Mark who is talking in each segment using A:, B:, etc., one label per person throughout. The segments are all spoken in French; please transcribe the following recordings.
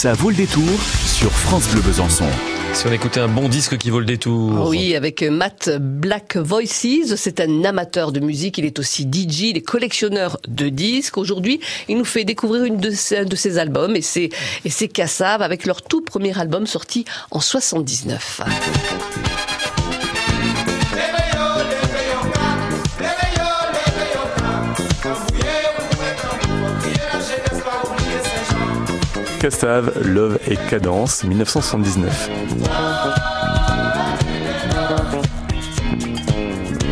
A: Ça vaut le détour sur France Bleu Besançon.
B: Si on écoutait un bon disque qui vaut le détour.
C: Oui, avec Matt Black Voices, c'est un amateur de musique, il est aussi DJ, il est collectionneur de disques. Aujourd'hui, il nous fait découvrir une de ses, de ses albums et c'est et c'est Kassav avec leur tout premier album sorti en 79.
D: Cassav, Love et Cadence, 1979.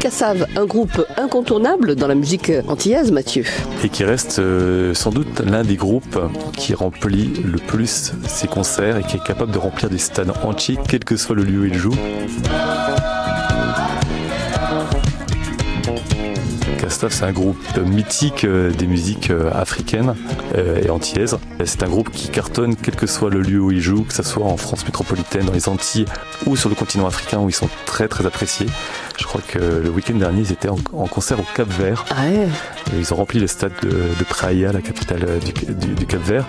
C: Kassav, un groupe incontournable dans la musique antillaise, Mathieu.
D: Et qui reste euh, sans doute l'un des groupes qui remplit le plus ses concerts et qui est capable de remplir des stades entiers, quel que soit le lieu où il joue. C'est un groupe mythique euh, des musiques euh, africaines euh, et antillaises. C'est un groupe qui cartonne quel que soit le lieu où il joue, que ce soit en France métropolitaine, dans les Antilles ou sur le continent africain où ils sont très très appréciés. Je crois que le week-end dernier, ils étaient en, concert au Cap Vert.
C: Ah ouais.
D: Ils ont rempli le stade de, de Praia, la capitale du, du, du Cap Vert.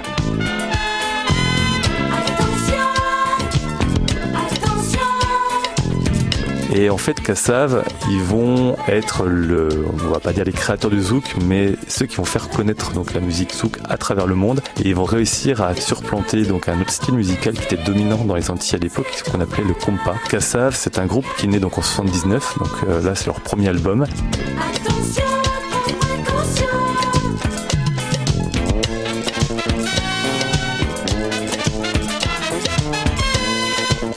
D: Et en fait, Kassav, ils vont être le, on va pas dire les créateurs du zouk, mais ceux qui vont faire connaître donc la musique zouk à travers le monde. Et ils vont réussir à surplanter donc un autre style musical qui était dominant dans les Antilles à l'époque, ce qu'on appelait le compas. Kassav, c'est un groupe qui naît donc en 79, donc euh, là c'est leur premier album.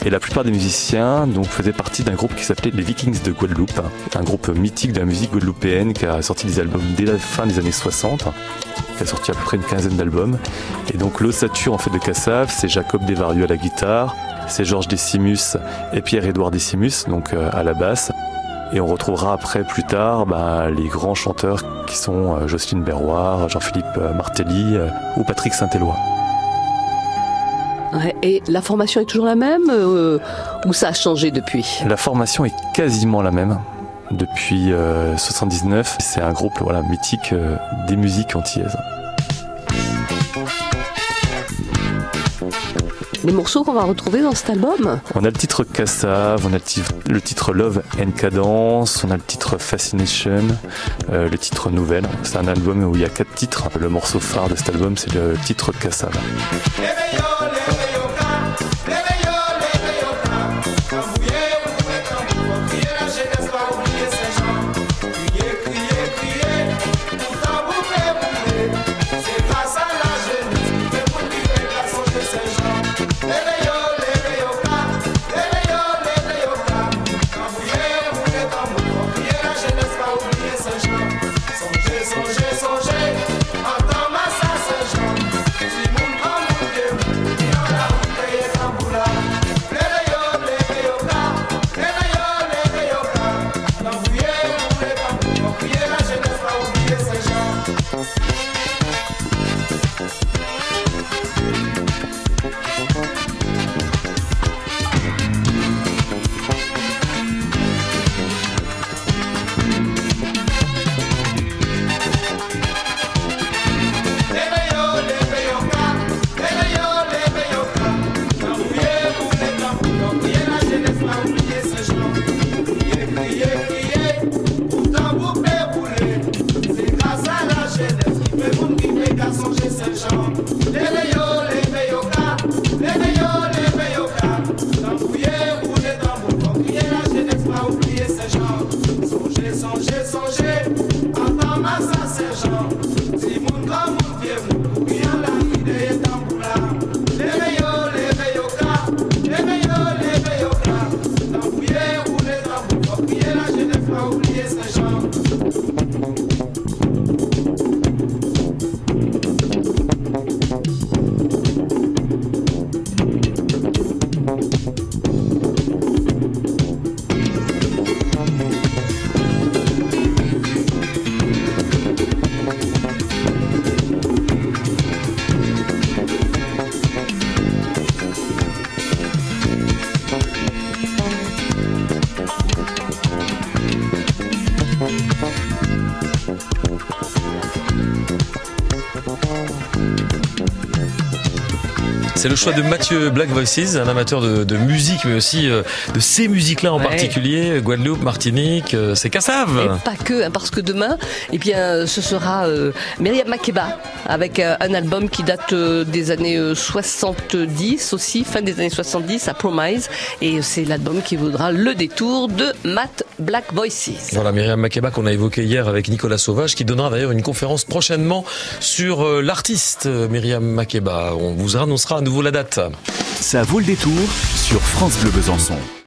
D: Et la plupart des musiciens donc, faisaient partie d'un groupe qui s'appelait les Vikings de Guadeloupe, un groupe mythique de la musique guadeloupéenne qui a sorti des albums dès la fin des années 60 qui a sorti à peu près une quinzaine d'albums. Et donc l'ossature en fait de Cassav, c'est Jacob Desvarieux à la guitare, c'est Georges Decimus et Pierre-Édouard Decimus donc euh, à la basse. Et on retrouvera après, plus tard, bah, les grands chanteurs qui sont euh, Jocelyne Berroir, Jean-Philippe euh, Martelly ou Patrick Saint-Éloi.
C: Ouais, et la formation est toujours la même euh, ou ça a changé depuis?
D: La formation est quasiment la même depuis euh, 79. C'est un groupe voilà, mythique euh, des musiques antillaises.
C: Les morceaux qu'on va retrouver dans cet album?
D: On a le titre Kassav, on a le titre, le titre Love and Cadence, on a le titre Fascination, euh, le titre Nouvelle. C'est un album où il y a quatre titres. Le morceau phare de cet album, c'est le titre Kassav.
B: C'est le choix de Mathieu Black Voices, un amateur de, de musique, mais aussi euh, de ces musiques-là en
C: Ouais.
B: particulier, Guadeloupe, Martinique, euh, c'est
C: Et
B: Cassave.
C: pas que, hein, parce que demain, eh bien, ce sera euh, Myriam Makeba avec un album qui date des années euh, 70 aussi, fin des années 70 à Promise. Et c'est l'album qui vaudra le détour de Matt Black Voices.
B: Voilà, Myriam Makeba qu'on a évoqué hier avec Nicolas Sauvage, qui donnera d'ailleurs une conférence prochainement sur l'artiste Myriam Makeba. On vous annoncera à nouveau
A: Ça vaut le détour sur France Bleu Besançon.